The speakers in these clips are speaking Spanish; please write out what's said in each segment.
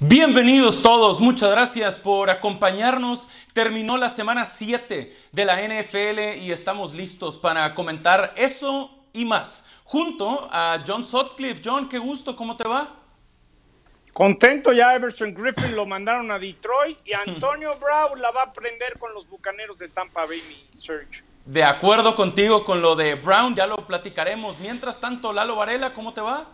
Bienvenidos todos, muchas gracias por acompañarnos. Terminó la semana 7 de la NFL y estamos listos para comentar eso y más. Junto a John Sutcliffe. John, qué gusto, ¿cómo te va? Contento ya Everson Griffin lo mandaron a Detroit y Antonio Brown la va a prender con los Bucaneros de Tampa Bay, Serge. De acuerdo contigo con lo de Brown, ya lo platicaremos. Mientras tanto, Lalo Varela, ¿cómo te va?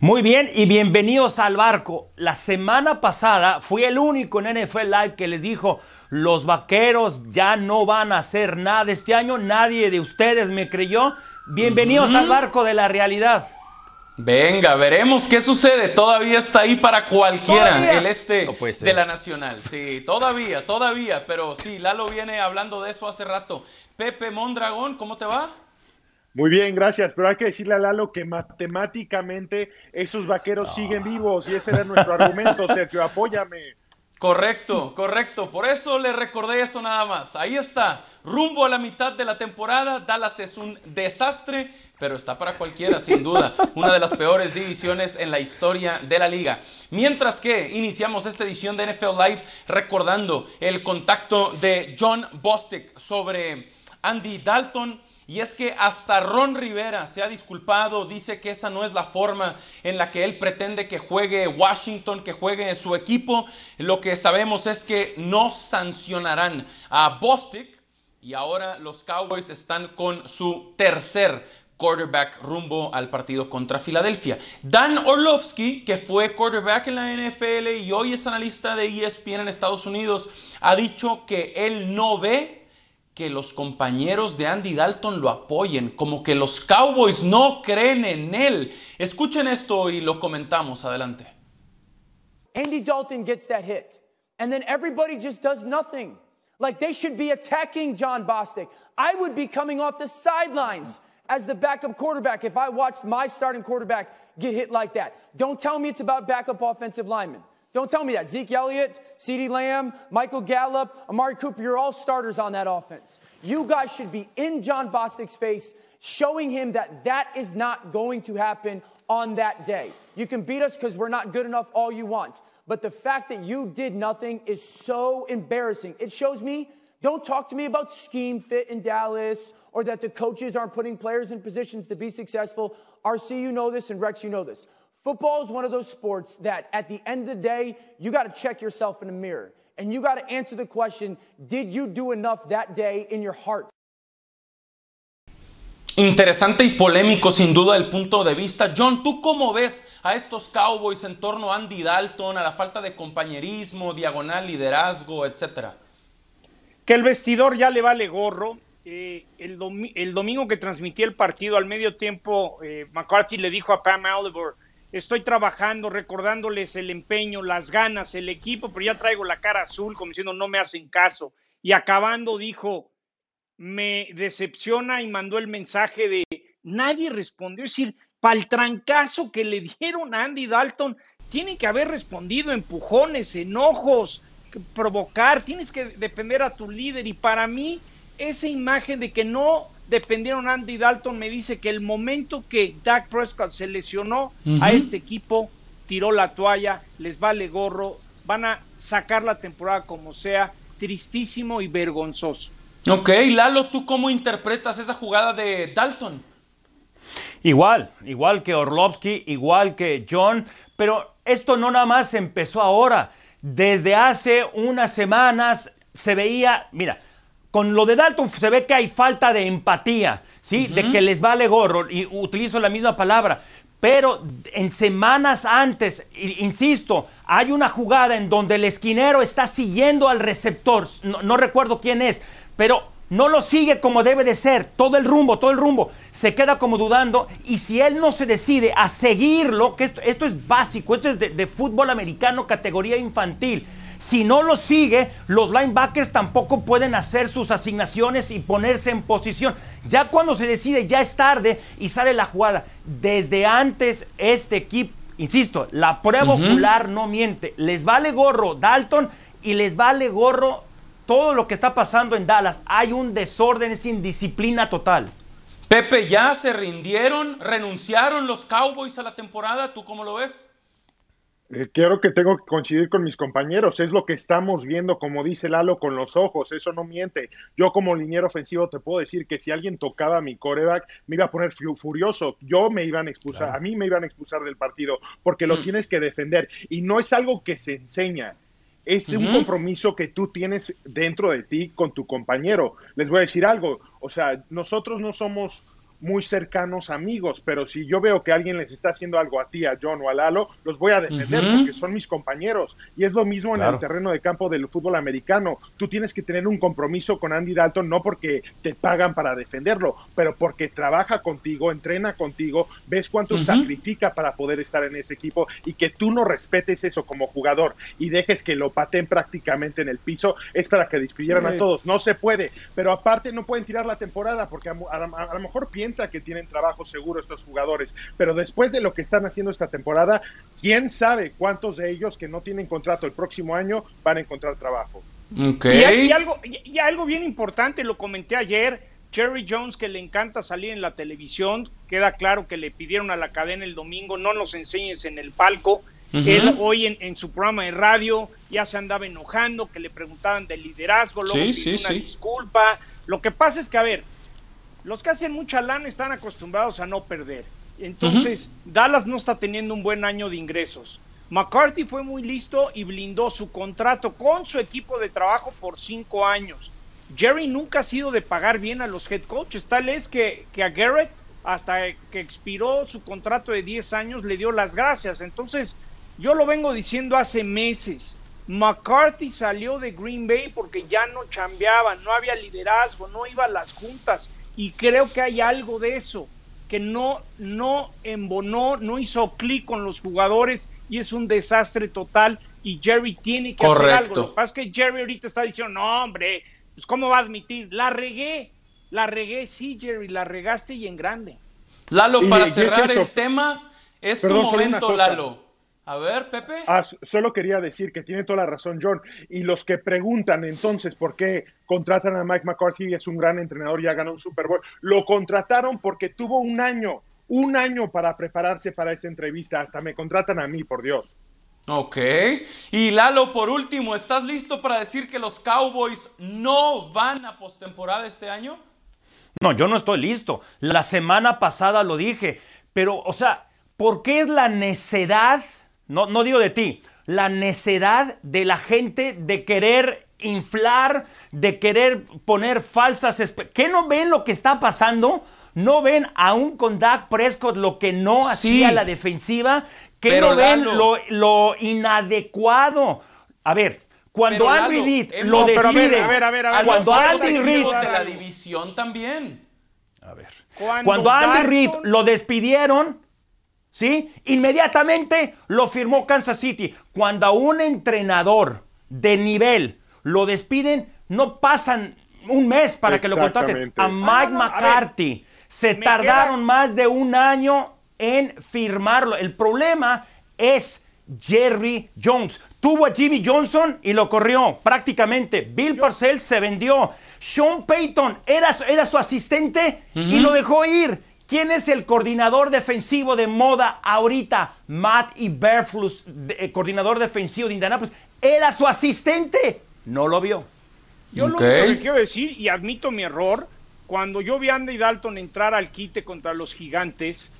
Muy bien y bienvenidos al barco. La semana pasada fui el único en NFL Live que les dijo, los vaqueros ya no van a hacer nada este año, nadie de ustedes me creyó. Bienvenidos al barco de la realidad. Venga, veremos qué sucede. Todavía está ahí para cualquiera el este No de la Nacional. Sí, todavía, todavía. Pero sí, Lalo viene hablando de eso hace rato. Pepe Mondragón, ¿cómo te va? Muy bien, gracias. Pero hay que decirle a Lalo que matemáticamente esos vaqueros siguen vivos y ese era nuestro argumento, Sergio. Apóyame. Correcto, correcto. Por eso le recordé eso nada más. Ahí está. Rumbo a la mitad de la temporada. Dallas es un desastre, pero está para cualquiera, sin duda. Una de las peores divisiones en la historia de la liga. Mientras que iniciamos esta edición de NFL Live recordando el contacto de John Bostic sobre Andy Dalton. Y es que hasta Ron Rivera se ha disculpado, dice que esa no es la forma en la que él pretende que juegue Washington, que juegue su equipo. Lo que sabemos es que no sancionarán a Bostic y ahora los Cowboys están con su tercer quarterback rumbo al partido contra Filadelfia. Dan Orlovsky, que fue quarterback en la NFL y hoy es analista de ESPN en Estados Unidos, ha dicho que él no ve que los compañeros de Andy Dalton lo apoyen, como que los Cowboys no creen en él. Escuchen esto y lo comentamos. Adelante. Andy Dalton gets that hit, and then everybody just does nothing. Like they should be attacking John Bostic. I would be coming off the sidelines as the backup quarterback if I watched my starting quarterback get hit like that. Don't tell me it's about backup offensive linemen. Don't tell me that. Zeke Elliott, CeeDee Lamb, Michael Gallup, Amari Cooper, you're all starters on that offense. You guys should be in John Bostic's face, showing him that that is not going to happen on that day. You can beat us because we're not good enough all you want. But the fact that you did nothing is so embarrassing. It shows me don't talk to me about scheme fit in Dallas or that the coaches aren't putting players in positions to be successful. RC, you know this, and Rex, you know this. Football is one of those sports that at the end of the day, you got to check yourself in the mirror and you got to answer the question Did you do enough that day in your heart? Interesante y polémico sin duda el punto de vista. John, ¿tú cómo ves a estos Cowboys en torno a Andy Dalton, a la falta de compañerismo, diagonal, liderazgo, etcétera? Que el vestidor ya le vale gorro. Eh, el, domi- el domingo que transmití el partido al medio tiempo, eh, McCarthy le dijo a Pam Oliver, estoy trabajando, recordándoles el empeño, las ganas, el equipo, pero ya traigo la cara azul, como diciendo no me hacen caso. Y acabando dijo, me decepciona y mandó el mensaje de nadie respondió. Es decir, para el trancazo que le dieron a Andy Dalton, tiene que haber respondido empujones, enojos, provocar, tienes que defender a tu líder. Y para mí, esa imagen de que no dependieron Andy Dalton me dice que el momento que Dak Prescott se lesionó a este equipo, tiró la toalla, les vale gorro, van a sacar la temporada como sea, tristísimo y vergonzoso. Ok, Lalo, ¿tú cómo interpretas esa jugada de Dalton? Igual, igual que Orlovsky, igual que John, pero esto no nada más empezó ahora. Desde hace unas semanas se veía, mira, con lo de Dalton se ve que hay falta de empatía, ¿sí? De que les vale gorro, y utilizo la misma palabra. Pero en semanas antes, insisto, hay una jugada en donde el esquinero está siguiendo al receptor, no, no recuerdo quién es, pero no lo sigue como debe de ser, todo el rumbo, todo el rumbo, se queda como dudando y si él no se decide a seguirlo, que esto, esto es básico, esto es de, de fútbol americano categoría infantil, si no lo sigue, los linebackers tampoco pueden hacer sus asignaciones y ponerse en posición. Ya cuando se decide, ya es tarde y sale la jugada. Desde antes, este equipo, insisto, la prueba ocular no miente. Les vale gorro Dalton y les vale gorro todo lo que está pasando en Dallas. Hay un desorden, es indisciplina total. Pepe, ¿ya se rindieron? ¿Renunciaron los Cowboys a la temporada? ¿Tú cómo lo ves? Eh, quiero que tengo que coincidir con mis compañeros, es lo que estamos viendo, como dice Lalo, con los ojos, eso no miente. Yo como liniero ofensivo te puedo decir que si alguien tocaba mi coreback, me iba a poner furioso, yo me iban a expulsar, a mí me iban a expulsar del partido, porque lo mm. tienes que defender. Y no es algo que se enseña, es un compromiso que tú tienes dentro de ti con tu compañero. Les voy a decir algo, o sea, nosotros no somos muy cercanos amigos, pero si yo veo que alguien les está haciendo algo a ti, a John o a Lalo, los voy a defender porque son mis compañeros. Y es lo mismo en el terreno de campo del fútbol americano. Tú tienes que tener un compromiso con Andy Dalton, no porque te pagan para defenderlo, pero porque trabaja contigo, entrena contigo, ves cuánto sacrifica para poder estar en ese equipo y que tú no respetes eso como jugador y dejes que lo paten prácticamente en el piso, es para que despidieran a todos. No se puede, pero aparte no pueden tirar la temporada porque a, a lo mejor piensan que tienen trabajo seguro estos jugadores, pero después de lo que están haciendo esta temporada, quién sabe cuántos de ellos que no tienen contrato el próximo año van a encontrar trabajo. Y, algo, y algo bien importante, lo comenté ayer, Jerry Jones, que le encanta salir en la televisión, queda claro que le pidieron a la cadena el domingo, no nos enseñes en el palco. Él hoy en, su programa de radio ya se andaba enojando, que le preguntaban del liderazgo, luego sí, una disculpa. Lo que pasa es que, a ver, los que hacen mucha lana están acostumbrados a no perder. Entonces, Dallas no está teniendo un buen año de ingresos. McCarthy fue muy listo y blindó su contrato con su equipo de trabajo por cinco años. Jerry nunca ha sido de pagar bien a los head coaches. Tal es que, que a Garrett, hasta que expiró su contrato de 10 años, le dio las gracias. Entonces, yo lo vengo diciendo hace meses. McCarthy salió de Green Bay porque ya no chambeaba, no había liderazgo, no iba a las juntas. Y creo que hay algo de eso, que no, no embonó, no hizo clic con los jugadores y es un desastre total y Jerry tiene que hacer algo. Lo que pasa es que Jerry ahorita está diciendo, no hombre, pues cómo va a admitir, la regué, la regué, sí Jerry, la regaste y en grande. Lalo, para cerrar el tema, es tu momento, Lalo. A ver, Pepe. Ah, solo quería decir que tiene toda la razón John. Y los que preguntan entonces por qué contratan a Mike McCarthy, es un gran entrenador, ya ganó un Super Bowl, lo contrataron porque tuvo un año, un año para prepararse para esa entrevista. Hasta me contratan a mí, por Dios. Ok. Y Lalo, por último, ¿estás listo para decir que los Cowboys no van a postemporada este año? No, yo no estoy listo. La semana pasada lo dije. Pero, o sea, ¿por qué es la necedad? No, no digo de ti, la necedad de la gente de querer inflar, de querer poner falsas... ¿Qué no ven lo que está pasando? ¿No ven aún con Dak Prescott lo que no hacía la defensiva? ¿Qué no ven lo, inadecuado? A ver, cuando Andy Reid lo despide, cuando Andy Reid de la división también. A ver. Cuando, Andy Reid lo despidieron, ¿sí? Inmediatamente lo firmó Kansas City. Cuando a un entrenador de nivel lo despiden, no pasan un mes para que lo contraten. A Mike McCarthy se tardaron más de un año en firmarlo. El problema es Jerry Jones. Tuvo a Jimmy Johnson y lo corrió prácticamente. Bill Parcells se vendió. Sean Payton era, era su asistente y lo dejó ir. ¿Quién es el coordinador defensivo de moda ahorita? Matt Iberflus, eh, coordinador defensivo de Indianapolis. Era su asistente. No lo vio. Yo lo único que quiero decir, y admito mi error, cuando yo vi a Andy Dalton entrar al quite contra los gigantes,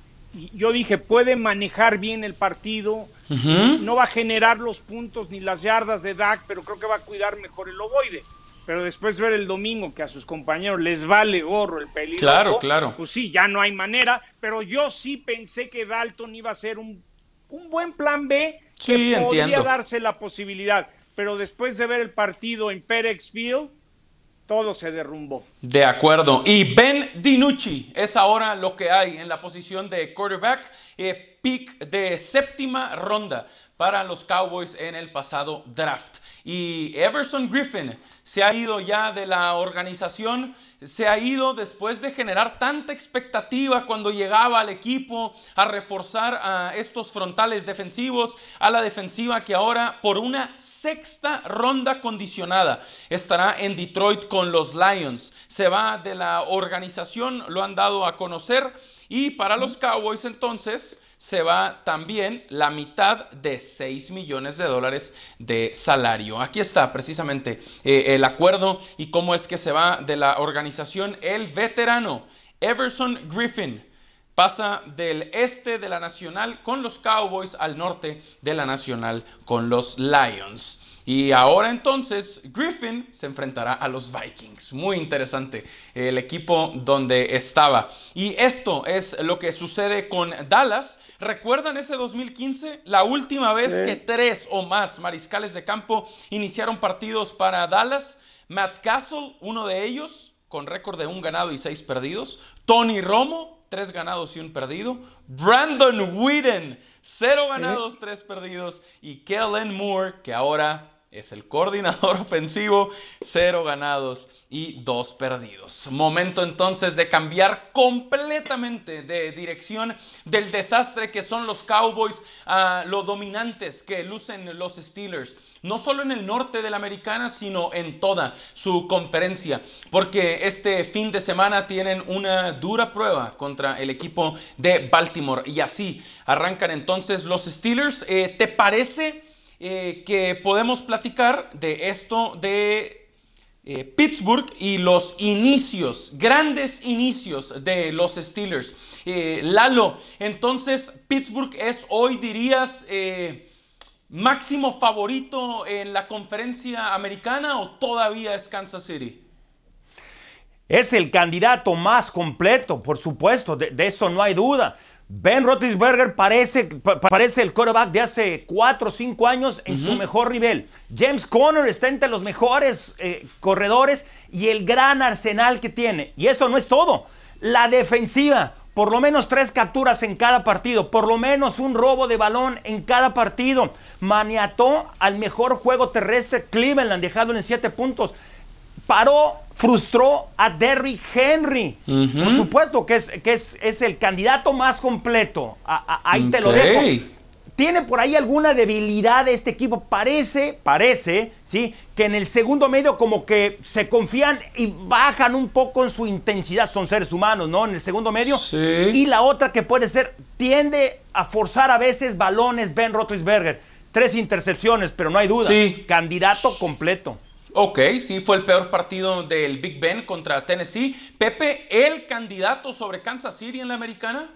yo dije, puede manejar bien el partido, no va a generar los puntos ni las yardas de Dak, pero creo que va a cuidar mejor el ovoide pero después ver el domingo que a sus compañeros les vale gorro el peligro. Claro, claro. Pues sí, ya no hay manera, pero yo sí pensé que Dalton iba a ser un, buen plan B que podría darse la posibilidad, pero después de ver el partido en Perex Field, todo se derrumbó. De acuerdo. Y Ben DiNucci es ahora lo que hay en la posición de quarterback, eh, pick de séptima ronda para los Cowboys en el pasado draft. Y Everson Griffin se ha ido ya de la organización, se ha ido después de generar tanta expectativa cuando llegaba al equipo a reforzar a estos frontales defensivos, a la defensiva que ahora por una sexta ronda condicionada estará en Detroit con los Lions. Se va de la organización, lo han dado a conocer Y para los Cowboys entonces se va también la mitad de 6 millones de dólares de salario. Aquí está precisamente eh, el acuerdo y cómo es que se va de la organización el veterano Everson Griffin. Pasa del este de la Nacional con los Cowboys al norte de la Nacional con los Lions. Y ahora entonces Griffin se enfrentará a los Vikings. Muy interesante el equipo donde estaba. Y esto es lo que sucede con Dallas. ¿Recuerdan ese 2015? La última vez que tres o más mariscales de campo iniciaron partidos para Dallas. Matt Castle, uno de ellos, con récord de un ganado y seis perdidos. Tony Romo, tres ganados y un perdido. Brandon Whedon, cero ganados, tres perdidos. Y Kellen Moore, que ahora es el coordinador ofensivo, cero ganados y dos perdidos. Momento entonces de cambiar completamente de dirección del desastre que son los Cowboys a lo dominantes que lucen los Steelers. No solo en el norte de la americana, sino en toda su conferencia. Porque este fin de semana tienen una dura prueba contra el equipo de Baltimore. Y así arrancan entonces los Steelers. Eh, ¿Te parece? Eh, que podemos platicar de esto de eh, Pittsburgh y los inicios, grandes inicios de los Steelers. Eh, Lalo, entonces Pittsburgh es hoy, dirías, máximo favorito en la conferencia americana o todavía es Kansas City? Es el candidato más completo, por supuesto, de eso no hay duda. Ben Roethlisberger parece, parece el quarterback de hace 4 o 5 años en su mejor nivel. James Conner está entre los mejores eh, corredores y el gran arsenal que tiene. Y eso no es todo. La defensiva, por lo menos tres capturas en cada partido, por lo menos un robo de balón en cada partido. Maniató al mejor juego terrestre Cleveland, dejándolo en 7 puntos. Paró frustró a Derrick Henry. Por supuesto que, es, que es, es, el candidato más completo. ahí te lo dejo. ¿Tiene por ahí alguna debilidad de este equipo? Parece, parece, ¿sí? Que en el segundo medio como que se confían y bajan un poco en su intensidad. Son seres humanos, ¿no? En el segundo medio. Y la otra que puede ser, tiende a forzar a veces balones Ben Roethlisberger. Tres intercepciones, pero no hay duda. Candidato completo. Ok, sí, fue el peor partido del Big Ben contra Tennessee. Pepe, ¿el candidato sobre Kansas City en la americana?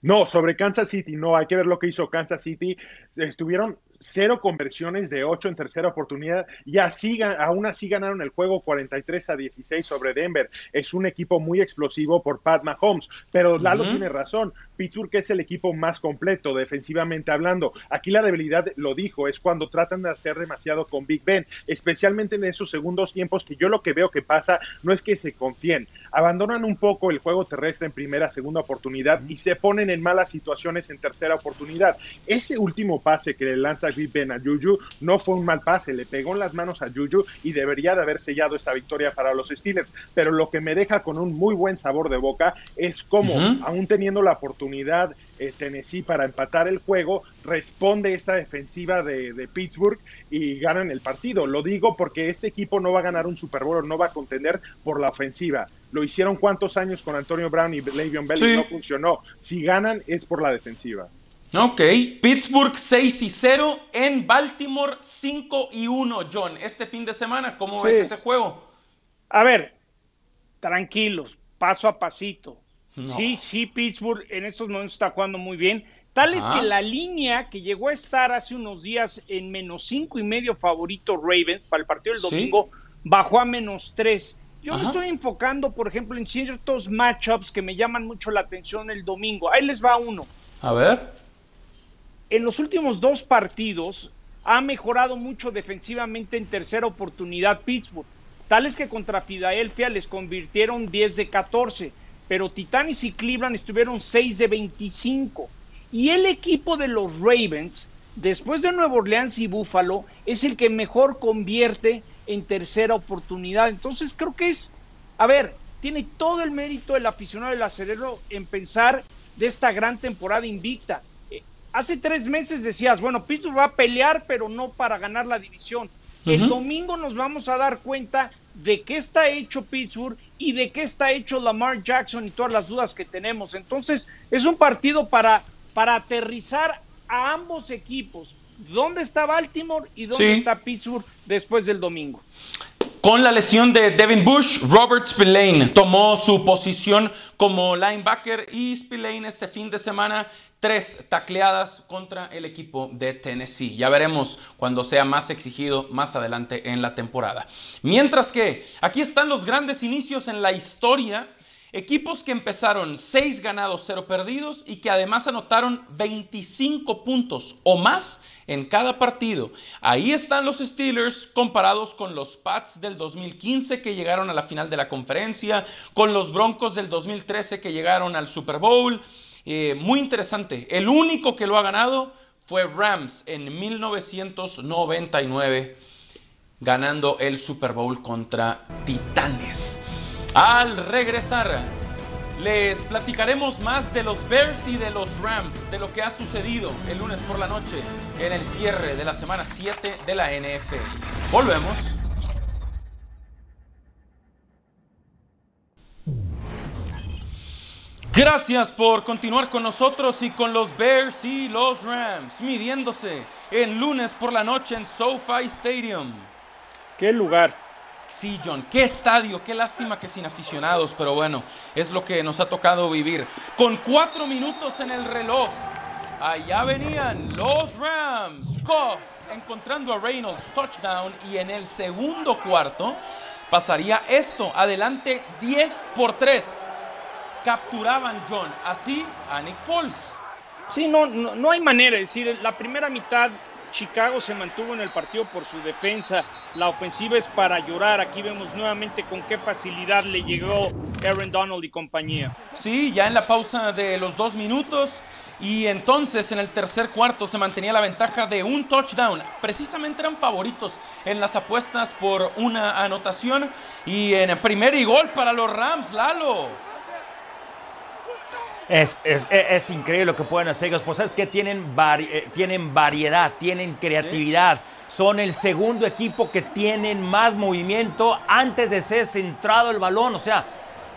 No, sobre Kansas City, no, hay que ver lo que hizo Kansas City. Estuvieron cero conversiones de ocho en tercera oportunidad y así, aún así ganaron el juego 43 a 16 sobre Denver. Es un equipo muy explosivo por Pat Mahomes, pero Lalo tiene razón. Pittsburgh es el equipo más completo defensivamente hablando. Aquí la debilidad, lo dijo, es cuando tratan de hacer demasiado con Big Ben, especialmente en esos segundos tiempos que yo lo que veo que pasa no es que se confíen, abandonan un poco el juego terrestre en primera, segunda oportunidad y se ponen en malas situaciones en tercera oportunidad. Ese último pase que le lanza Big Ben a Juju no fue un mal pase, le pegó en las manos a Juju y debería de haber sellado esta victoria para los Steelers, pero lo que me deja con un muy buen sabor de boca es como, aún teniendo la oportunidad eh, Tennessee para empatar el juego, responde esta defensiva de, de, Pittsburgh y ganan el partido. Lo digo porque este equipo no va a ganar un Super Bowl, no va a contender por la ofensiva. Lo hicieron cuántos años con Antonio Brown y Le'Veon Bell y no funcionó. Si ganan es por la defensiva. Ok, Pittsburgh 6 y 0, en Baltimore 5 y 1, John. Este fin de semana, ¿cómo ves ese juego? A ver, tranquilos, paso a pasito. Sí, sí, Pittsburgh en estos momentos está jugando muy bien. Tal es que la línea que llegó a estar hace unos días en menos cinco y medio favorito Ravens para el partido del domingo bajó a menos tres. Yo me estoy enfocando, por ejemplo, en ciertos matchups que me llaman mucho la atención el domingo. Ahí les va uno. A ver en los últimos dos partidos ha mejorado mucho defensivamente en tercera oportunidad Pittsburgh. Tales que contra Filadelfia les convirtieron 10 de 14, pero Titanes y Cleveland estuvieron 6 de 25. Y el equipo de los Ravens, después de Nueva Orleans y Buffalo, es el que mejor convierte en tercera oportunidad. Entonces creo que es, a ver, tiene todo el mérito el aficionado del acerero en pensar de esta gran temporada invicta hace tres meses decías, bueno, Pittsburgh va a pelear, pero no para ganar la división. El domingo nos vamos a dar cuenta de qué está hecho Pittsburgh y de qué está hecho Lamar Jackson y todas las dudas que tenemos. Entonces, es un partido para, para aterrizar a ambos equipos. ¿Dónde está Baltimore y dónde está Pittsburgh después del domingo? Con la lesión de Devin Bush, Robert Spillane tomó su posición como linebacker y Spillane este fin de semana tres tacleadas contra el equipo de Tennessee. Ya veremos cuando sea más exigido más adelante en la temporada. Mientras que aquí están los grandes inicios en la historia. Equipos que empezaron 6 ganados, 0 perdidos y que además anotaron 25 puntos o más en cada partido. Ahí están los Steelers comparados con los Pats del 2015 que llegaron a la final de la conferencia, con los Broncos del 2013 que llegaron al Super Bowl eh, muy interesante. El único que lo ha ganado fue Rams en 1999, ganando el Super Bowl contra Titanes. Al regresar, les platicaremos más de los Bears y de los Rams, de lo que ha sucedido el lunes por la noche en el cierre de la semana 7 de la NFL. Volvemos. Gracias por continuar con nosotros y con los Bears y los Rams, midiéndose el lunes por la noche en SoFi Stadium. ¿Qué lugar? Sí, John, qué estadio, qué lástima que sin aficionados, pero bueno, es lo que nos ha tocado vivir. Con cuatro minutos en el reloj, allá venían los Rams. Goff encontrando a Reynolds, touchdown, y en el segundo cuarto pasaría esto, adelante 10 por 3 capturaban, John, así a Nick Foles. Sí, no, no, hay manera, es decir, la primera mitad Chicago se mantuvo en el partido por su defensa, la ofensiva es para llorar, aquí vemos nuevamente con qué facilidad le llegó Aaron Donald y compañía. Sí, ya en la pausa de los dos minutos, y entonces en el tercer cuarto se mantenía la ventaja de un touchdown. Precisamente eran favoritos en las apuestas por una anotación. Y en el primer y gol para los Rams, Lalo. Es, es, es, increíble lo que pueden hacer ellos. Pues es que tienen, eh, tienen variedad, tienen creatividad. Son el segundo equipo que tienen más movimiento antes de ser centrado el balón. O sea,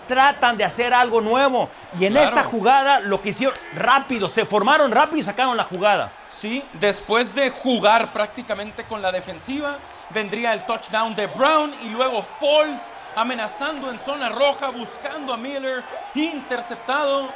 tratan de hacer algo nuevo. Y en esa jugada lo que hicieron rápido, se formaron rápido y sacaron la jugada. Sí, después de jugar prácticamente con la defensiva, vendría el touchdown de Brown y luego Falls amenazando en zona roja, buscando a Miller, interceptado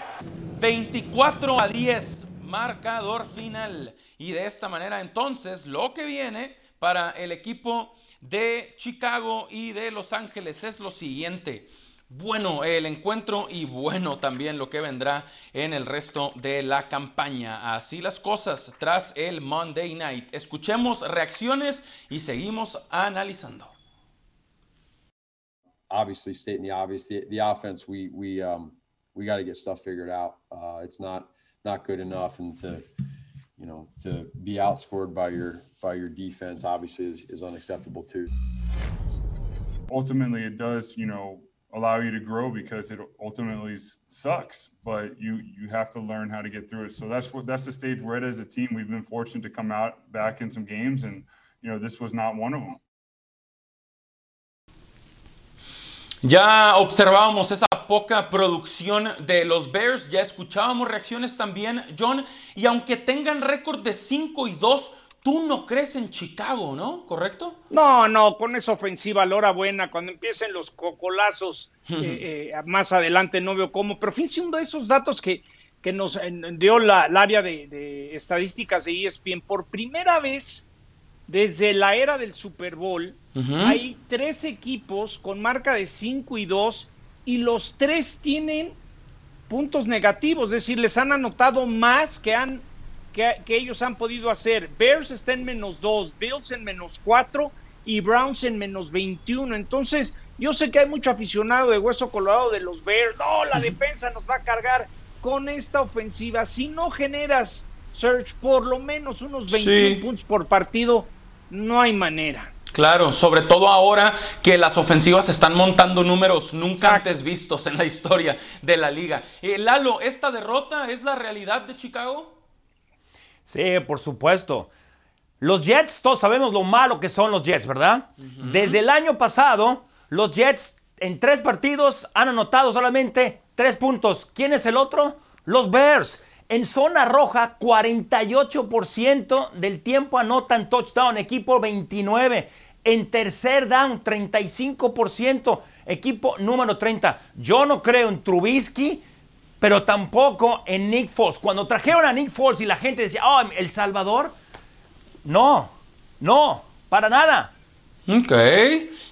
24 a 10, marcador final. Y de esta manera entonces lo que viene para el equipo de Chicago y de Los Ángeles es lo siguiente. Bueno el encuentro y bueno también lo que vendrá en el resto de la campaña. Así las cosas tras el Monday Night. Escuchemos reacciones y seguimos analizando. Obviously stating the obvious. The, the offense, we we um, we got to get stuff figured out. Uh, it's not not good enough, and to you know to be outscored by your by your defense obviously is, is unacceptable too. Ultimately, it does you know allow you to grow because it ultimately sucks, but you you have to learn how to get through it. So that's what that's the stage we're at as a team. We've been fortunate to come out back in some games, and you know this was not one of them. Ya observábamos esa poca producción de los Bears, ya escuchábamos reacciones también, John, y aunque tengan récord de 5 y 2, tú no crees en Chicago, ¿no? ¿Correcto? No, no, con esa ofensiva, Lora buena, cuando empiecen los cocolazos eh, eh, más adelante no veo cómo, pero fíjense uno de esos datos que, que nos dio el área de, de estadísticas de ESPN, por primera vez desde la era del Super Bowl, hay tres equipos con marca de 5 y 2 y los tres tienen puntos negativos, es decir, les han anotado más que, han, que, ellos han podido hacer. Bears está en menos 2, Bills en menos 4 y Browns en menos 21. Entonces, yo sé que hay mucho aficionado de hueso colorado de los Bears. No, la defensa nos va a cargar con esta ofensiva. Si no generas, Search, por lo menos unos 21 puntos por partido, no hay manera. Claro, sobre todo ahora que las ofensivas están montando números nunca antes vistos en la historia de la liga. Eh, Lalo, ¿esta derrota es la realidad de Chicago? Sí, por supuesto. Los Jets, todos sabemos lo malo que son los Jets, ¿verdad? Desde el año pasado Los Jets en tres partidos han anotado solamente tres puntos. ¿Quién es el otro? Los Bears. En zona roja, 48% del tiempo anotan touchdown, equipo 29. En tercer down, 35%, equipo número 30. Yo no creo en Trubisky, pero tampoco en Nick Foles. Cuando trajeron a Nick Foles y la gente decía, oh, El Salvador, no, no, para nada. Ok.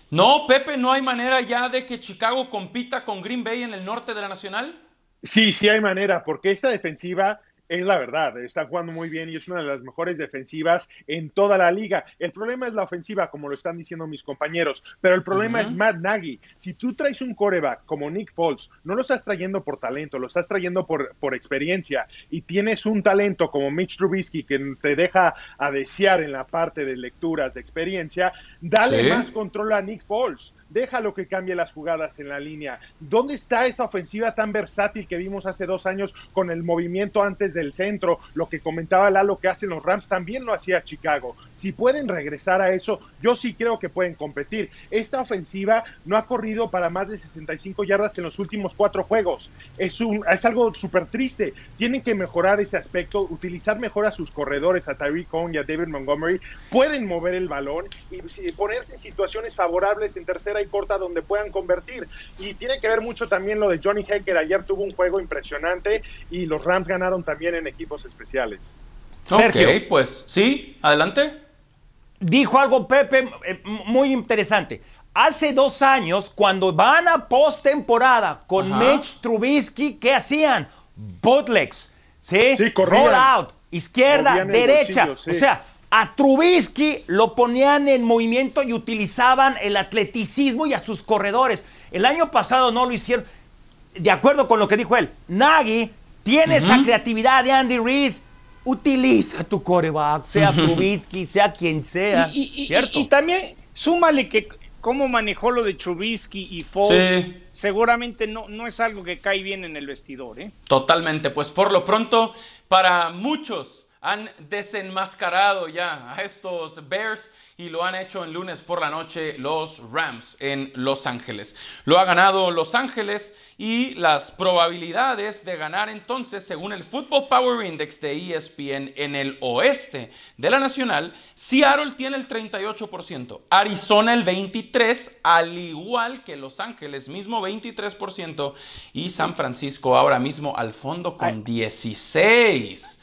No, Pepe, ¿no hay manera ya de que Chicago compita con Green Bay en el norte de la Nacional? Sí, sí hay manera, porque esta defensiva es la verdad, está jugando muy bien y es una de las mejores defensivas en toda la liga. El problema es la ofensiva, como lo están diciendo mis compañeros, pero el problema es Matt Nagy. Si tú traes un coreback como Nick Foles, no lo estás trayendo por talento, lo estás trayendo por, por experiencia y tienes un talento como Mitch Trubisky que te deja a desear en la parte de lecturas de experiencia, dale más control a Nick Foles déjalo que cambie las jugadas en la línea. ¿Dónde está esa ofensiva tan versátil que vimos hace dos años con el movimiento antes del centro? Lo que comentaba Lalo que hacen los Rams también lo hacía Chicago. Si pueden regresar a eso, yo sí creo que pueden competir. Esta ofensiva no ha corrido para más de 65 yardas en los últimos cuatro juegos. Es, un, es algo súper triste. Tienen que mejorar ese aspecto, utilizar mejor a sus corredores, a Tyreek Cohn y a David Montgomery. Pueden mover el balón y ponerse en situaciones favorables en tercera y corta donde puedan convertir. Y tiene que ver mucho también lo de Johnny Hacker. Ayer tuvo un juego impresionante y los Rams ganaron también en equipos especiales. Sergio, pues sí, adelante. Dijo algo Pepe eh, muy interesante. Hace dos años, cuando van a postemporada con Mitch Trubisky, ¿qué hacían? Bootlegs, ¿sí? sí Roll out, izquierda, derecha. O sea, a Trubisky lo ponían en movimiento y utilizaban el atleticismo y a sus corredores. El año pasado no lo hicieron. De acuerdo con lo que dijo él, Nagy tiene esa creatividad de Andy Reid. Utiliza tu coreback, sea Trubisky, sea quien sea. Y, ¿cierto? y, también súmale que cómo manejó lo de Trubisky y Foles, seguramente no, no es algo que cae bien en el vestidor. ¿eh? Totalmente, pues por lo pronto, para muchos han desenmascarado ya a estos Bears y lo han hecho en lunes por la noche los Rams en Los Ángeles. Lo ha ganado Los Ángeles y las probabilidades de ganar entonces, según el Football Power Index de ESPN en el oeste de la Nacional, Seattle tiene el 38%, Arizona el 23%, al igual que Los Ángeles, mismo 23%, y San Francisco ahora mismo al fondo con 16%.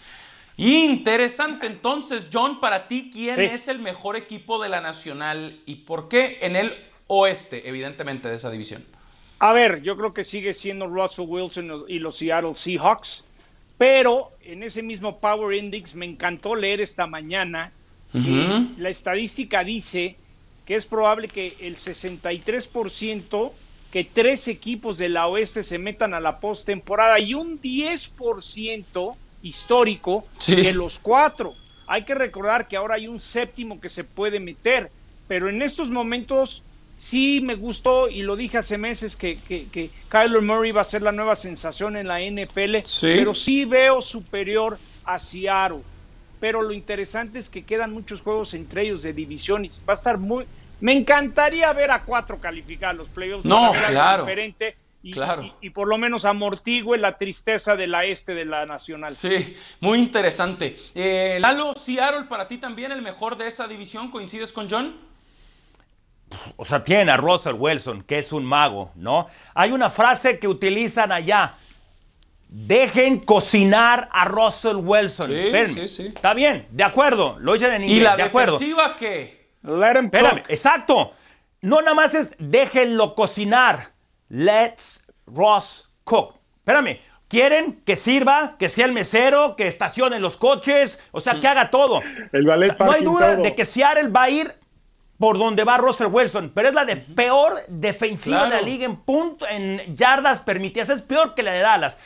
Interesante entonces, John, para ti, ¿quién es el mejor equipo de la Nacional y por qué en el oeste, evidentemente, de esa división? A ver, yo creo que sigue siendo Russell Wilson y los Seattle Seahawks, pero en ese mismo Power Index me encantó leer esta mañana que la estadística dice que es probable que el 63% que tres equipos de la oeste se metan a la postemporada y un 10% histórico de los cuatro. Hay que recordar que ahora hay un séptimo que se puede meter, pero en estos momentos sí me gustó y lo dije hace meses que, que, Kyler Murray va a ser la nueva sensación en la NFL, pero sí veo superior a Seattle. Pero lo interesante es que quedan muchos juegos entre ellos de divisiones. Va a estar muy. Me encantaría ver a cuatro calificar los playoffs. No, claro. Diferente y, claro. y, por lo menos amortigue la tristeza de la este de la nacional. Sí, muy interesante. Eh, Lalo, Seattle, para ti también el mejor de esa división, ¿coincides con John? O sea, tiene a Russell Wilson, que es un mago, ¿no? Hay una frase que utilizan allá. Dejen cocinar a Russell Wilson. Sí, sí, sí. Está bien, de acuerdo. Lo dicen en inglés, ¿Y la de acuerdo. defensiva qué? Let him Espérame, exacto. No nada más es déjenlo cocinar. Let's Ross cook. Espérame, quieren que sirva, que sea el mesero, que estacione los coches, o sea, que haga todo. El ballet No hay duda de que Seattle va a ir por donde va Russell Wilson, pero es la de peor defensiva de la liga en punto, en yardas permitidas, es peor que la de Dallas.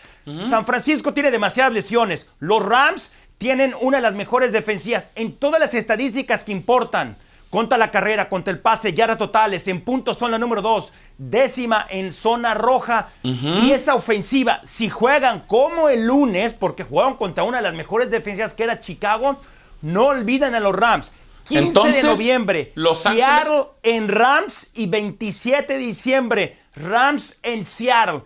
San Francisco tiene demasiadas lesiones. Los Rams tienen una de las mejores defensivas en todas las estadísticas que importan. Contra la carrera, contra el pase, yardas totales, en puntos son la número dos, décima en zona roja. Y esa ofensiva, si juegan como el lunes, porque jugaron contra una de las mejores defensas que era Chicago, no olviden a los Rams. 15 Entonces, de noviembre, Los Seattle en Rams y 27 de diciembre, Rams en Seattle.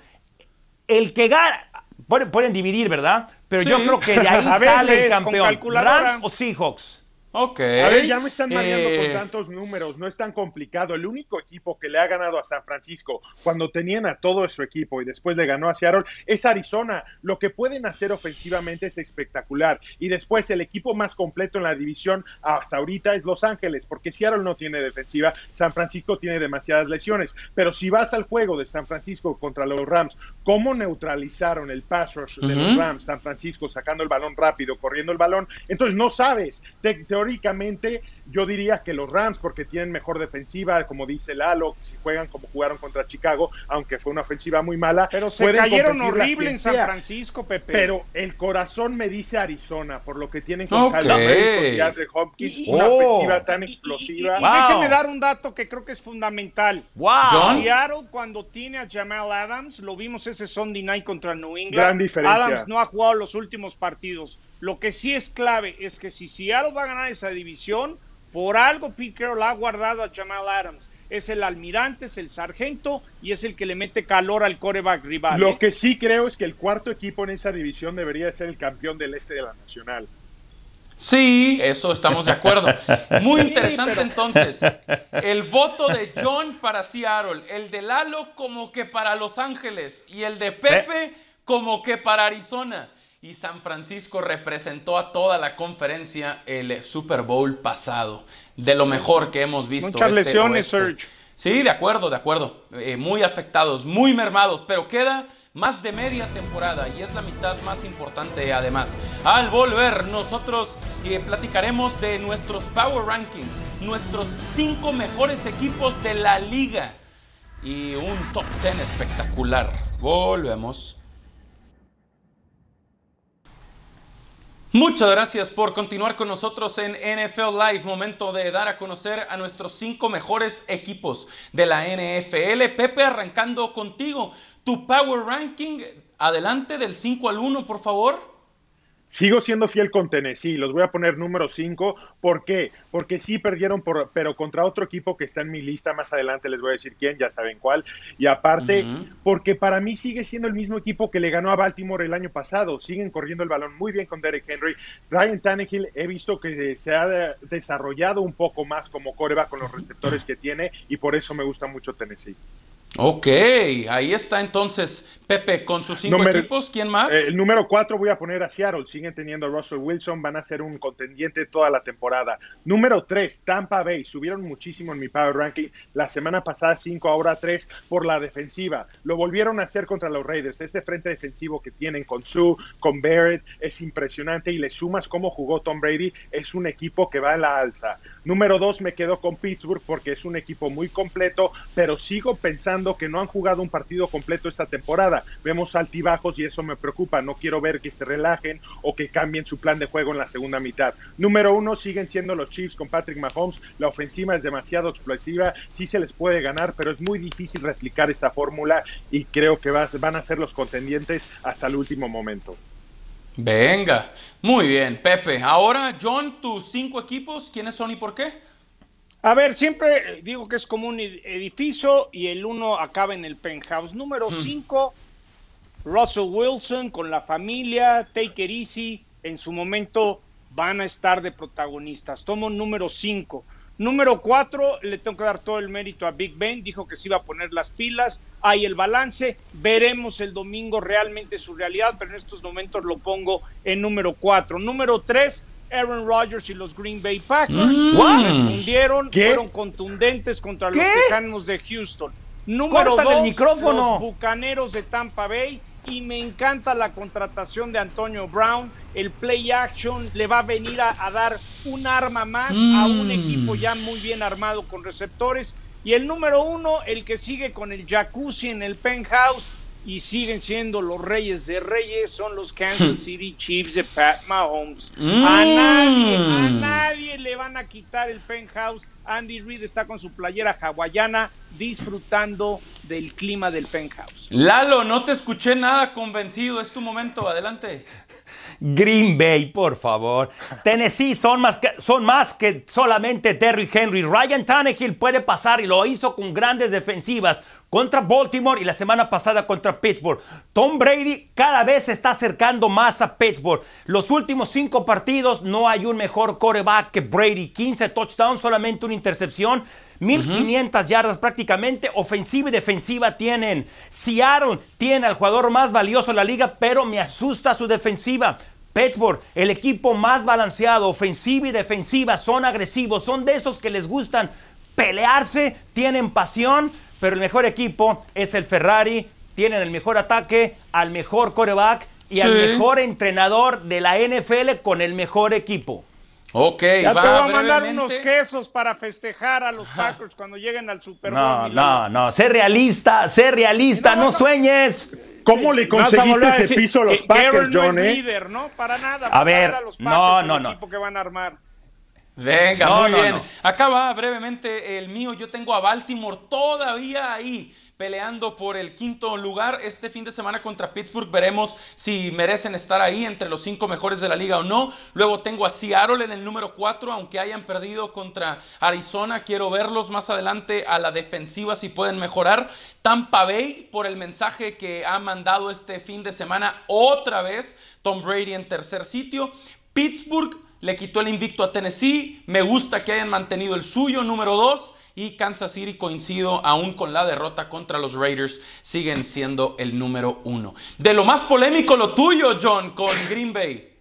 El que gana, pueden, pueden dividir, ¿verdad? Pero yo creo que de ahí sale veces, el campeón. Rams o Seahawks. Ok. A ver, ya me están mareando Eh, con tantos números, no es tan complicado. El único equipo que le ha ganado a San Francisco cuando tenían a todo su equipo y después le ganó a Seattle es Arizona. Lo que pueden hacer ofensivamente es espectacular. Y después el equipo más completo en la división hasta ahorita es Los Ángeles, porque Seattle no tiene defensiva, San Francisco tiene demasiadas lesiones. Pero si vas al juego de San Francisco contra los Rams, ¿cómo neutralizaron el pass rush de los. Rams? San Francisco sacando el balón rápido, corriendo el balón. Entonces no sabes. Te- teóricamente yo diría que los Rams, porque tienen mejor defensiva, como dice Lalo, si juegan como jugaron contra Chicago, aunque fue una ofensiva muy mala. Pero se cayeron horrible en San. Francisco, Pepe. Pero el corazón me dice Arizona, por lo que tienen con Ok. Kyler Murray, con DeAndre Hopkins, Y- una Oh. ofensiva tan Y- y- explosiva. Y, y Wow. déjenme dar un dato que creo que es fundamental. ¡Wow! Seattle cuando tiene a Jamal Adams, lo vimos ese Sunday night contra New England. Gran diferencia. Adams no ha jugado los últimos partidos. Lo que sí es clave es que si Seattle va a ganar esa división, por algo Pete Carroll ha guardado a Jamal Adams. Es el almirante, es el sargento y es el que le mete calor al coreback rival. Lo ¿eh? que sí creo es que el cuarto equipo en esa división debería ser el campeón del este de la Nacional. Sí, eso estamos de acuerdo. Muy Sí, interesante pero- entonces. El voto de John para Seattle, el de Lalo como que para Los Ángeles y el de Pepe como que para Arizona. Y San Francisco representó a toda la conferencia el Super Bowl pasado. De lo mejor que hemos visto. Muchas este lesiones. Serge. Sí, de acuerdo, de acuerdo. Eh, muy afectados, muy mermados, pero queda más de media temporada y es la mitad más importante además. Al volver, nosotros eh, platicaremos de nuestros Power Rankings, nuestros cinco mejores equipos de la liga y un top 10 espectacular. Volvemos. Muchas gracias por continuar con nosotros en NFL Live. Momento de dar a conocer a nuestros cinco mejores equipos de la NFL. Pepe, arrancando contigo. Tu Power Ranking, adelante del 5 al 1, por favor. Sigo siendo fiel con Tennessee, los voy a poner número 5. ¿Por qué? Porque sí perdieron, por, pero contra otro equipo que está en mi lista, más adelante les voy a decir quién, ya saben cuál. Y aparte, porque para mí sigue siendo el mismo equipo que le ganó a Baltimore el año pasado. Siguen corriendo el balón muy bien con Derek Henry. Ryan Tannehill he visto que se ha de- desarrollado un poco más como coreback con los receptores que tiene y por eso me gusta mucho Tennessee. Ok, ahí está entonces Pepe con sus cinco Número- equipos. ¿Quién más? Eh, el número 4 voy a poner a Seattle. Siguen teniendo Russell Wilson. Van a ser un contendiente toda la temporada. Número 3, Tampa Bay. Subieron muchísimo en mi Power Ranking. La semana pasada 5, ahora 3 por la defensiva. Lo volvieron a hacer contra los Raiders. Ese frente defensivo que tienen con Sue, con Barrett, es impresionante. Y le sumas cómo jugó Tom Brady. Es un equipo que va a la alza. Número 2 me quedo con Pittsburgh porque es un equipo muy completo, pero sigo pensando que no han jugado un partido completo esta temporada. Vemos altibajos y eso me preocupa. No quiero ver que se relajen o que cambien su plan de juego en la segunda mitad. Número uno, siguen siendo los Chiefs con Patrick Mahomes. La ofensiva es demasiado explosiva. Sí se les puede ganar, pero es muy difícil replicar esa fórmula y creo que va- van a ser los contendientes hasta el último momento. Venga, muy bien, Pepe. Ahora, John, tus cinco equipos, ¿quiénes son y por qué? A ver, siempre digo que es como un ed- edificio y el uno acaba en el penthouse. Número 5, Russell Wilson con la familia, Take It Easy. En su momento van a estar de protagonistas. Tomo número 5. Número 4, le tengo que dar todo el mérito a Big Ben. Dijo que se iba a poner las pilas. Hay el balance. Veremos el domingo realmente su realidad, pero en estos momentos lo pongo en número 4. Número 3, Aaron Rodgers y los Green Bay Packers. Mm. What? Respondieron, ¿Qué? fueron contundentes contra los. Tejanos de Houston. Número Córtale el micrófono. los Bucaneros de Tampa Bay. Y me encanta la contratación de Antonio Brown. El play action le va a venir a, a dar un arma más a un Mm. equipo ya muy bien armado con receptores. Y el número uno, el que sigue con el jacuzzi en el penthouse y siguen siendo los reyes de reyes, son los Kansas City Chiefs de Pat Mahomes. A Mm. nadie, a nadie le van a quitar el penthouse. Andy Reid está con su playera hawaiana disfrutando del clima del penthouse. Lalo, no te escuché nada convencido. Es tu momento, adelante. Green Bay, por favor. Tennessee son más que, son más que solamente Terry Henry. Ryan Tannehill puede pasar y lo hizo con grandes defensivas contra Baltimore y la semana pasada contra Pittsburgh. Tom Brady cada vez se está acercando más a Pittsburgh. Los últimos cinco partidos no hay un mejor coreback que Brady. 15 touchdowns, solamente una intercepción. 1500 yardas prácticamente, ofensiva y defensiva tienen. Seattle tiene al jugador más valioso de la liga, pero me asusta su defensiva. Pittsburgh, el equipo más balanceado, ofensiva y defensiva, son agresivos, son de esos que les gustan pelearse, tienen pasión, pero el mejor equipo es el Ferrari, tienen el mejor ataque, al mejor coreback y al Sí. mejor entrenador de la NFL con el mejor equipo. Ok, Ya va te voy a mandar brevemente. unos quesos para festejar a los Packers cuando lleguen al Super Bowl. No, no, no, sé realista, sé realista, No, no, no. sueñes. ¿Cómo le conseguiste ese decir piso a los que Packers, no John, es eh? líder, ¿no? Para nada. A ver, a los no, no, no. equipo que van a armar. Venga, No, muy no, bien. no. Acá va brevemente el mío. Yo tengo a Baltimore todavía ahí peleando por el quinto lugar este fin de semana contra Pittsburgh. Veremos si merecen estar ahí entre los cinco mejores de la liga o no. Luego tengo a Seattle en el número cuatro, aunque hayan perdido contra Arizona. Quiero verlos más adelante a la defensiva si pueden mejorar. Tampa Bay por el mensaje que ha mandado este fin de semana otra vez. Tom Brady en tercer sitio. Pittsburgh le quitó el invicto a Tennessee. Me gusta que hayan mantenido el suyo, número 2. Y Kansas City, coincido, aún con la derrota contra los Raiders, siguen siendo el número 1. De lo más polémico, lo tuyo, John, con Green Bay.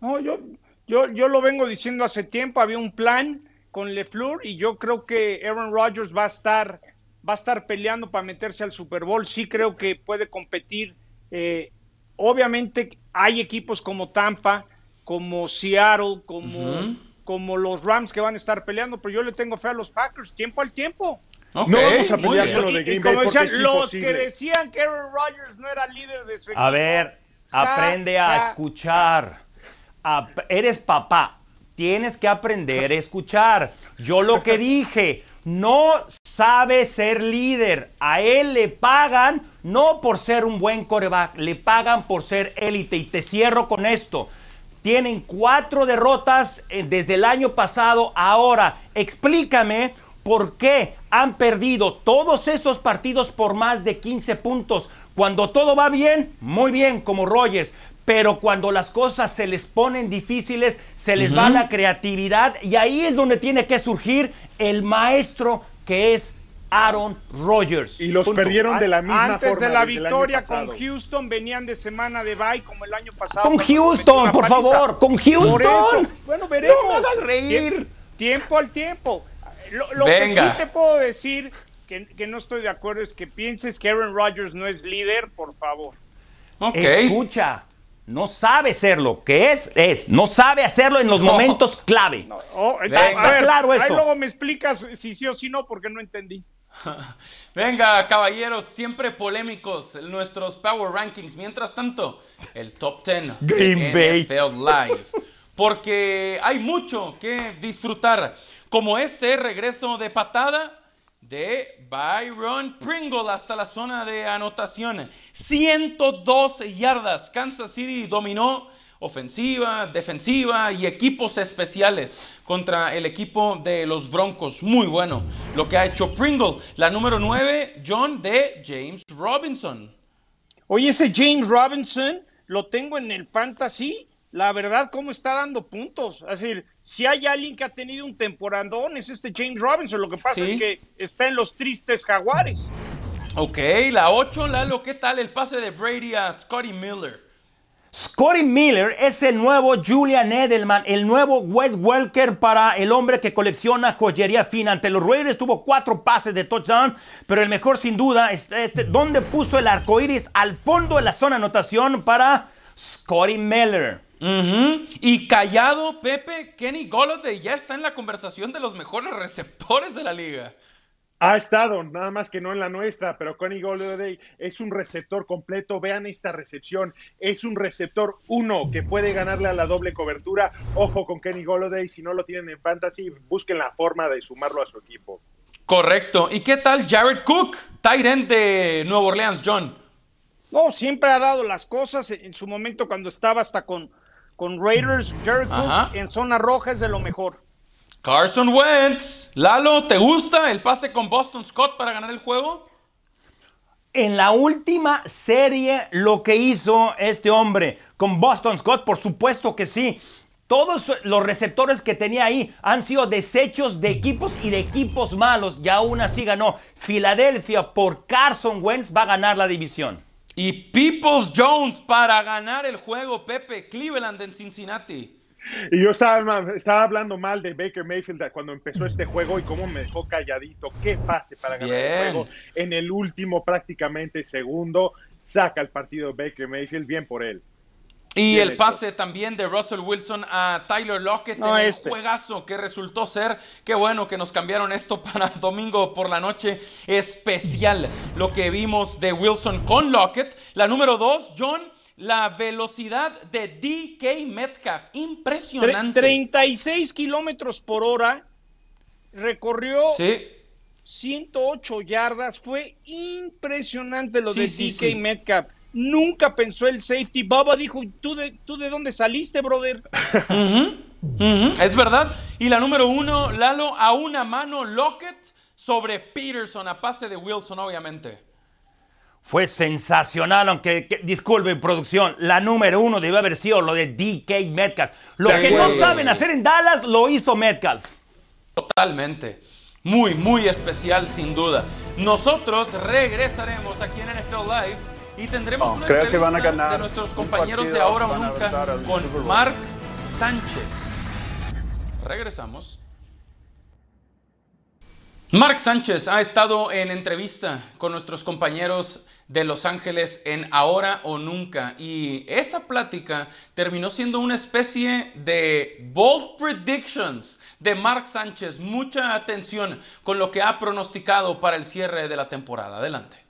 No, yo, yo, yo lo vengo diciendo hace tiempo, había un plan con LeFleur y yo creo que Aaron Rodgers va a estar, va a estar peleando para meterse al Super Bowl. Sí creo que puede competir. eh, obviamente hay equipos como Tampa, como Seattle, como. Como los Rams que van a estar peleando, pero yo le tengo fe a los Packers, tiempo al tiempo. No vamos a pelear con lo de Green como Bay porque decían, es los que decían que Aaron Rodgers no era líder de su equipo. A ver, aprende a escuchar. Eres papá, tienes que aprender a escuchar. Yo lo que dije, no sabe ser líder. A él le pagan no por ser un buen coreback, le pagan por ser élite. Y te cierro con esto. Tienen cuatro derrotas eh, desde el año pasado. Ahora, explícame por qué han perdido todos esos partidos por más de 15 puntos. Cuando todo va bien, muy bien, como Rogers. Pero cuando las cosas se les ponen difíciles, se les va la creatividad. Y ahí es donde tiene que surgir el maestro que es Aaron Rodgers. Y los Punto. perdieron de la misma Antes forma. de la victoria con Houston venían de semana de bye como el año pasado. Con Houston, por paliza. favor, con Houston. bueno, veremos. No me hagas reír. Tie- Tiempo al tiempo. Lo, lo que Venga. sí te puedo decir que, que no estoy de acuerdo es que pienses que Aaron Rodgers no es líder, por favor. Ok. Escucha, no sabe serlo. ¿Qué es? Es. No sabe hacerlo en los momentos clave. Oh, Venga. a ver, Claro ahí eso. luego me explicas si sí o si no, porque no entendí. Venga, caballeros, siempre polémicos nuestros Power Rankings. Mientras tanto, el Top 10 Green de Bay. NFL Live. Porque hay mucho que disfrutar. Como este regreso de patada de Byron Pringle hasta la zona de anotación. 112 yardas. Kansas City dominó ofensiva, defensiva y equipos especiales contra el equipo de los Broncos. Muy bueno lo que ha hecho Pringle. La número 9, John de James Robinson. Oye, ese James Robinson lo tengo en el fantasy. La verdad, cómo está dando puntos. Es decir, si hay alguien que ha tenido un temporadón, es este James Robinson. Lo que pasa Sí. es que está en los tristes jaguares. Ok, la 8, Lalo, ¿qué tal el pase de Brady a Scotty Miller? Scotty Miller es el nuevo Julian Edelman, el nuevo Wes Welker para el hombre que colecciona joyería fina. Ante los Raiders tuvo cuatro pases de touchdown, pero el mejor sin duda es este, donde puso el arco iris al fondo de la zona anotación para Scotty Miller. Y callado, Pepe, Kenny Golladay ya está en la conversación de los mejores receptores de la liga. Ha estado, nada más que no en la nuestra, pero Connie Golladay es un receptor completo. Vean esta recepción. Es un receptor uno que puede ganarle a la doble cobertura. Ojo con Kenny Golladay. Si no lo tienen en fantasy, busquen la forma de sumarlo a su equipo. Correcto. ¿Y qué tal Jared Cook, end de Nueva Orleans, John? No, siempre ha dado las cosas en su momento cuando estaba hasta con, con Raiders, Jared Ajá. Cook en zona roja es de lo mejor. Carson Wentz. Lalo, ¿te gusta el pase con Boston Scott para ganar el juego? En la última serie, lo que hizo este hombre con Boston Scott, por supuesto que sí. Todos los receptores que tenía ahí han sido desechos de equipos y de equipos malos. Y aún así ganó. Filadelfia por Carson Wentz va a ganar la división. Y Peoples Jones para ganar el juego, Pepe. Cleveland en Cincinnati. Y yo estaba, estaba hablando mal de Baker Mayfield cuando empezó este juego y cómo me dejó calladito. Qué pase para ganar Bien. el juego. En el último prácticamente segundo saca el partido Baker Mayfield. Bien por él. Y Bien el hecho. pase también de Russell Wilson a Tyler Lockett No, en este. un juegazo que resultó ser, qué bueno que nos cambiaron esto para domingo por la noche, especial lo que vimos de Wilson con Lockett. La número dos, John, la velocidad de DK Metcalf, impresionante. 36 kilómetros por hora, recorrió Sí, 108 yardas, fue impresionante lo Sí, de sí, DK. Metcalf. Nunca pensó el safety. Baba dijo, ¿tú de, ¿tú de dónde saliste, brother? Es verdad. Y la número uno, Lalo, a una mano Lockett sobre Peterson, a pase de Wilson, obviamente. Fue sensacional, aunque, que- disculpe, producción, la número uno debe haber sido lo de DK Metcalf. Lo De que no saben hacer en Dallas, lo hizo Metcalf. Totalmente. Muy, muy especial sin duda. Nosotros regresaremos aquí en NFL Live y tendremos Oh, una creo que van a entrevista ganar de nuestros compañeros de ahora o nunca con. Mark Sánchez. Regresamos. Mark Sánchez ha estado en entrevista con nuestros compañeros de Los Ángeles en Ahora o Nunca y esa plática terminó siendo una especie de bold predictions de Mark Sánchez. Mucha atención con lo que ha pronosticado para el cierre de la temporada. Adelante.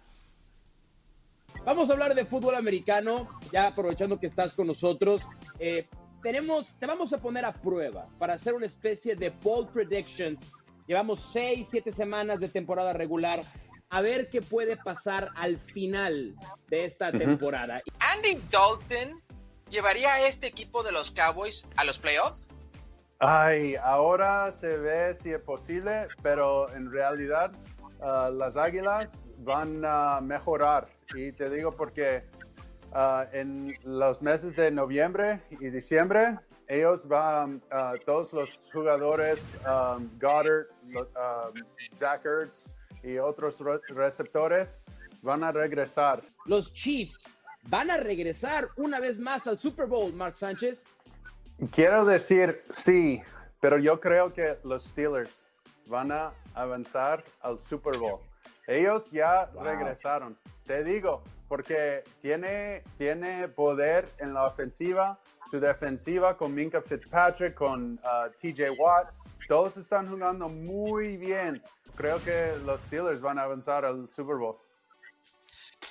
Vamos a hablar de fútbol americano, ya aprovechando que estás con nosotros. Eh, tenemos, te vamos a poner a prueba para hacer una especie de bold predictions. Llevamos seis, siete semanas de temporada regular. A ver qué puede pasar al final de esta temporada. Andy Dalton llevaría a este equipo de los Cowboys a los playoffs. Ay, ahora se ve si es posible, pero en realidad ah, las Águilas van a mejorar. Y te digo porque ah, en los meses de noviembre y diciembre, ellos van, ah, todos los jugadores, um, Goddard, um, Zach Ertz y otros re- receptores, van a regresar. Los Chiefs van a regresar una vez más al Super Bowl, Mark Sánchez. Quiero decir sí, pero yo creo que los Steelers van a avanzar al Super Bowl. Ellos ya regresaron, te digo, porque tiene, tiene poder en la ofensiva, su defensiva con Minka Fitzpatrick, con uh, TJ Watt, todos están jugando muy bien. Creo que los Steelers van a avanzar al Super Bowl.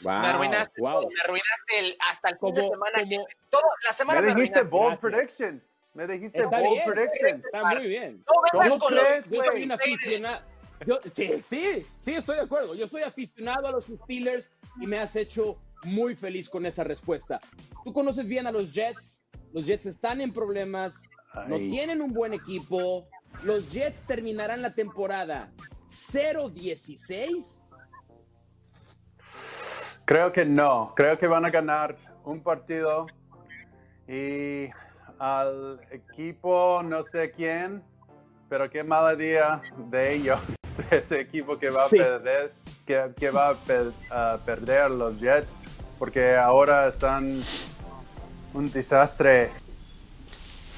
Wow, me arruinaste, wow. me arruinaste el- hasta el fin de semana. como- todo- la semana Me me, dijiste arruinaste. bold gracias. predictions. Me dijiste Está bold bien, predictions. está muy bien. No ¿Cómo con los- crees, Yo soy yo- sí, sí, sí, estoy de acuerdo. Yo soy aficionado a los Steelers y me has hecho muy feliz con esa respuesta. Tú conoces bien a los Jets. Los Jets están en problemas, no Ay. tienen un buen equipo. Los Jets terminarán la temporada 0-16. Creo que no. Creo que van a ganar un partido y al equipo no sé quién, pero qué mala día de ellos, de ese equipo que va Sí. a perder, que, que va a, per- a perder los Jets, porque ahora están un desastre.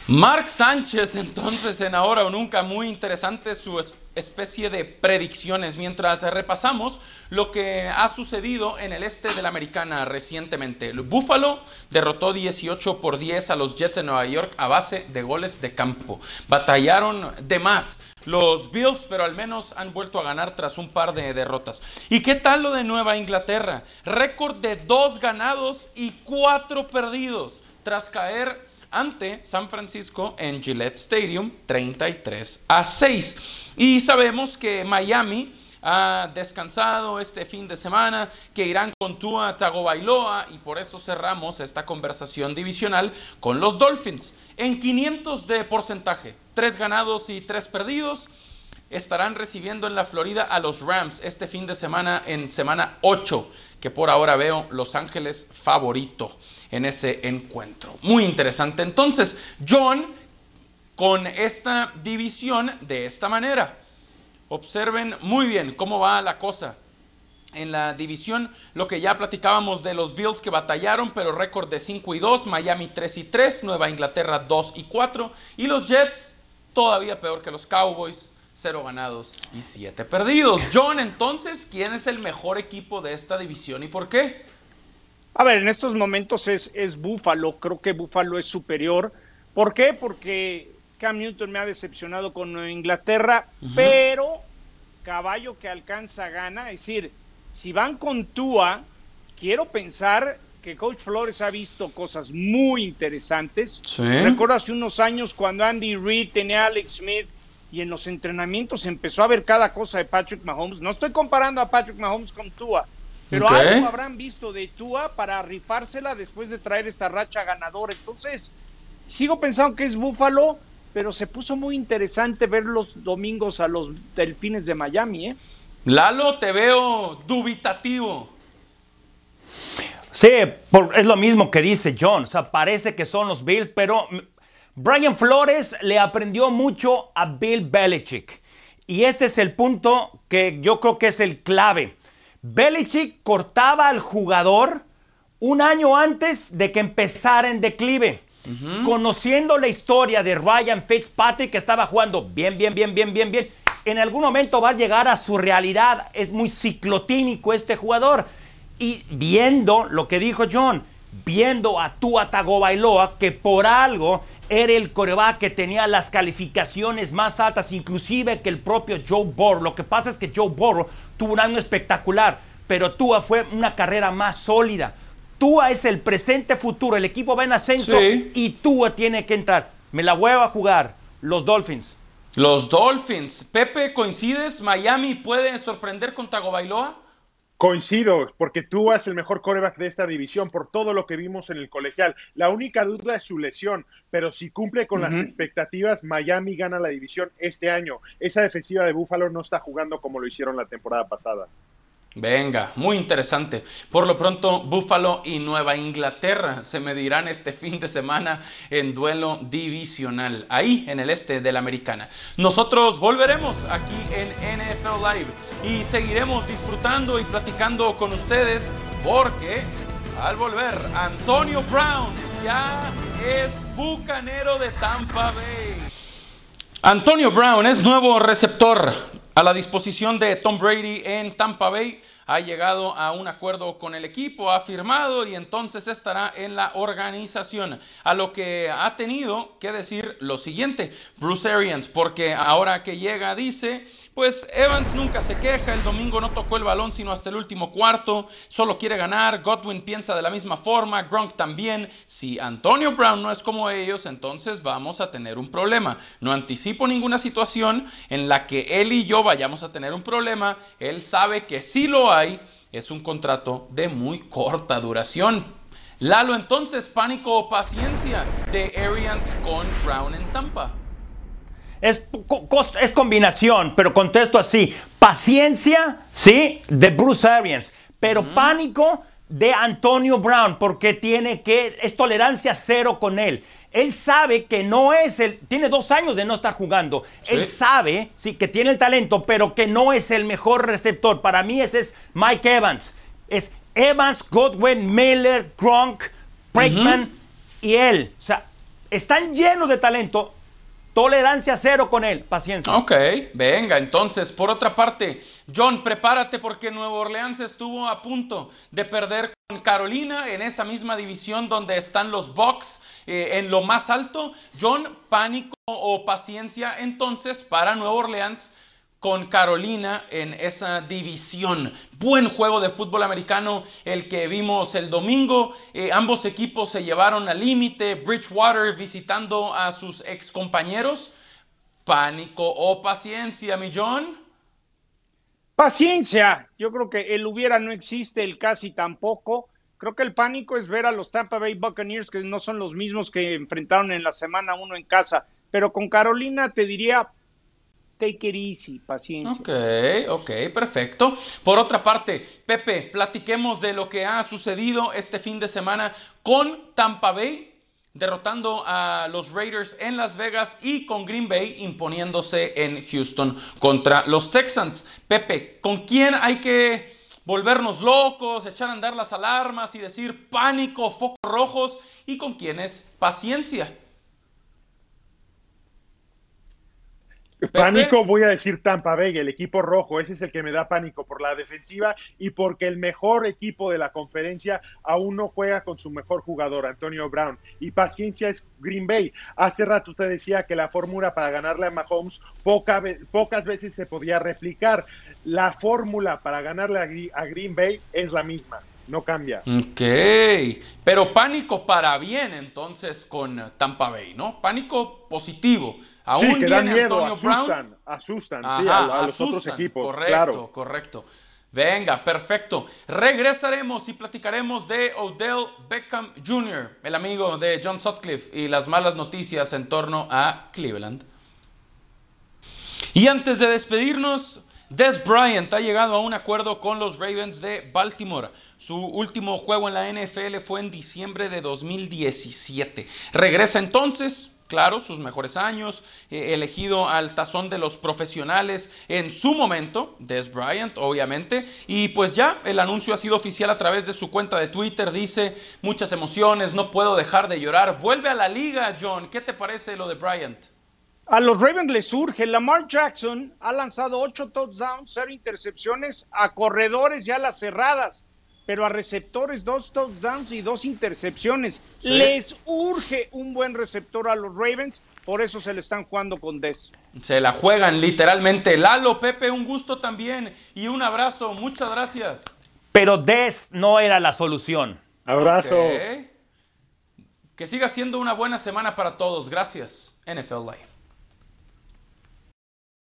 Mark Sánchez, entonces, en Ahora o Nunca, muy interesante su es- especie de predicciones, mientras repasamos lo que ha sucedido en el este de la Americana recientemente. El Buffalo derrotó 18 por 10 a los Jets de Nueva York a base de goles de campo. Batallaron de más los Bills, pero al menos han vuelto a ganar tras un par de derrotas. ¿Y qué tal lo de Nueva Inglaterra? Récord de dos ganados y cuatro perdidos tras caer ante San Francisco en Gillette Stadium 33 a 6. Y sabemos que Miami ha descansado este fin de semana, que irán con Tua Tagovailoa y por eso cerramos esta conversación divisional con los Dolphins. En 500 de porcentaje, tres ganados y tres perdidos, estarán recibiendo en la Florida a los Rams este fin de semana en semana 8, que por ahora veo Los Ángeles favorito en ese encuentro. Muy interesante. Entonces, John, con esta división de esta manera, observen muy bien cómo va la cosa. En la división, lo que ya platicábamos de los Bills que batallaron, pero récord de 5 y 2, Miami 3 y 3, Nueva Inglaterra 2 y 4, y los Jets todavía peor que los Cowboys, 0 ganados y 7 perdidos. John, entonces, ¿quién es el mejor equipo de esta división y por qué? A ver, en estos momentos es, es Búfalo, creo que Búfalo es superior. ¿Por qué? Porque Cam Newton me ha decepcionado con Nueva Inglaterra, pero caballo que alcanza gana, es decir, si van con Tua, quiero pensar que Coach Flores ha visto cosas muy interesantes. Recuerdo hace unos años cuando Andy Reid tenía a Alex Smith y en los entrenamientos empezó a ver cada cosa de Patrick Mahomes. No estoy comparando a Patrick Mahomes con Tua, pero algo habrán visto de Tua para rifársela después de traer esta racha ganadora. Entonces, sigo pensando que es Búfalo, pero se puso muy interesante ver los domingos a los Delfines de Miami, ¿eh? Lalo, te veo dubitativo. Sí, es lo mismo que dice John. O sea, parece que son los Bills, pero Brian Flores le aprendió mucho a Bill Belichick. Y este es el punto que yo creo que es el clave. Belichick cortaba al jugador un año antes de que empezara en declive. Conociendo la historia de Ryan Fitzpatrick, que estaba jugando bien, bien, bien, bien, bien, bien, en algún momento va a llegar a su realidad. Es muy ciclotímico este jugador. Y viendo lo que dijo John, viendo a Tua Tagovailoa, que por algo era el coreback que tenía las calificaciones más altas, inclusive que el propio Joe Burrow. Lo que pasa es que Joe Burrow tuvo un año espectacular, pero Tua fue una carrera más sólida. Tua es el presente futuro, el equipo va en ascenso y Tua tiene que entrar. Me la voy a jugar, los Dolphins. Los Dolphins. Pepe, ¿coincides? ¿Miami puede sorprender con Tagovailoa? Coincido, porque tú es el mejor coreback de esta división por todo lo que vimos en el colegial. La única duda es su lesión, pero si cumple con las expectativas, Miami gana la división este año. Esa defensiva de Buffalo no está jugando como lo hicieron la temporada pasada. Venga, muy interesante. Por lo pronto, Buffalo y Nueva Inglaterra se medirán este fin de semana en duelo divisional, ahí en el este de la Americana. Nosotros volveremos aquí en NFL Live y seguiremos disfrutando y platicando con ustedes porque al volver, Antonio Brown ya es bucanero de Tampa Bay. Antonio Brown es nuevo receptor a la disposición de Tom Brady en Tampa Bay ha llegado a un acuerdo con el equipo, ha firmado y entonces estará en la organización. A lo que ha tenido que decir lo siguiente, Bruce Arians, porque ahora que llega dice, pues Evans nunca se queja, el domingo no tocó el balón sino hasta el último cuarto, solo quiere ganar, Godwin piensa de la misma forma, Gronk también. Si Antonio Brown no es como ellos, entonces vamos a tener un problema. No anticipo ninguna situación en la que él y yo vayamos a tener un problema, él sabe que sí lo es un contrato de muy corta duración. Lalo, entonces, pánico o paciencia de Arians con Brown en Tampa. Es, es combinación, pero contesto así. Paciencia, sí, de Bruce Arians, pero pánico de Antonio Brown, porque tiene que, es tolerancia cero con él. Él sabe que no es el, tiene dos años de no estar jugando. Él sabe, sí, que tiene el talento, pero que no es el mejor receptor. Para mí ese es Mike Evans. Es Evans, Godwin, Miller, Gronk, Bregman y él. O sea, están llenos de talento, Tolerancia cero con él, paciencia. Ok, venga, entonces, por otra parte, John, prepárate porque Nuevo Orleans estuvo a punto de perder con Carolina en esa misma división donde están los Bucks eh, en lo más alto. John, pánico o paciencia entonces para Nuevo Orleans con Carolina en esa división. Buen juego de fútbol americano el que vimos el domingo. Eh, ambos equipos se llevaron al límite. Bridgewater visitando a sus ex compañeros. Pánico o paciencia, mi John. Paciencia, yo creo que el hubiera no existe, el casi tampoco. Creo que el pánico es ver a los Tampa Bay Buccaneers, que no son los mismos que enfrentaron en la semana uno en casa. Pero con Carolina te diría, take it easy, paciencia. Ok, ok, perfecto. Por otra parte, Pepe, platiquemos de lo que ha sucedido este fin de semana con Tampa Bay derrotando a los Raiders en Las Vegas y con Green Bay imponiéndose en Houston contra los Texans. Pepe, ¿con quién hay que volvernos locos, echar a andar las alarmas y decir pánico, focos rojos? ¿Y con quién es paciencia? Pánico, voy a decir Tampa Bay, el equipo rojo, ese es el que me da pánico por la defensiva y porque el mejor equipo de la conferencia aún no juega con su mejor jugador, Antonio Brown. Y paciencia es Green Bay. Hace rato te decía que la fórmula para ganarle a Mahomes pocas veces se podía replicar. La fórmula para ganarle a Green Bay es la misma no cambia. Ok, pero pánico para bien entonces con Tampa Bay, ¿no? Pánico positivo. Aún sí, que dan miedo, asustan, asustan sí, a, los otros equipos. Correcto, claro. correcto. Venga, perfecto. Regresaremos y platicaremos de Odell Beckham Jr., el amigo de John Sutcliffe, y las malas noticias en torno a Cleveland. Y antes de despedirnos, Des Bryant ha llegado a un acuerdo con los Ravens de Baltimore. Su último juego en la NFL fue en diciembre de 2017. Regresa entonces claro, sus mejores años, eh, elegido al tazón de los profesionales en su momento, Des Bryant, obviamente, y pues ya el anuncio ha sido oficial a través de su cuenta de Twitter, dice, muchas emociones, no puedo dejar de llorar, vuelve a la liga, John, ¿qué te parece lo de Bryant? A los Ravens les surge, Lamar Jackson ha lanzado ocho touchdowns, cero intercepciones a corredores ya las cerradas pero a receptores dos touchdowns y dos intercepciones. Les urge un buen receptor a los Ravens, por eso se le están jugando con Des. Se la juegan literalmente. Lalo, Pepe, un gusto también y un abrazo. Muchas gracias. Pero Des no era la solución. Abrazo. Que siga siendo una buena semana para todos. Gracias, NFL Live.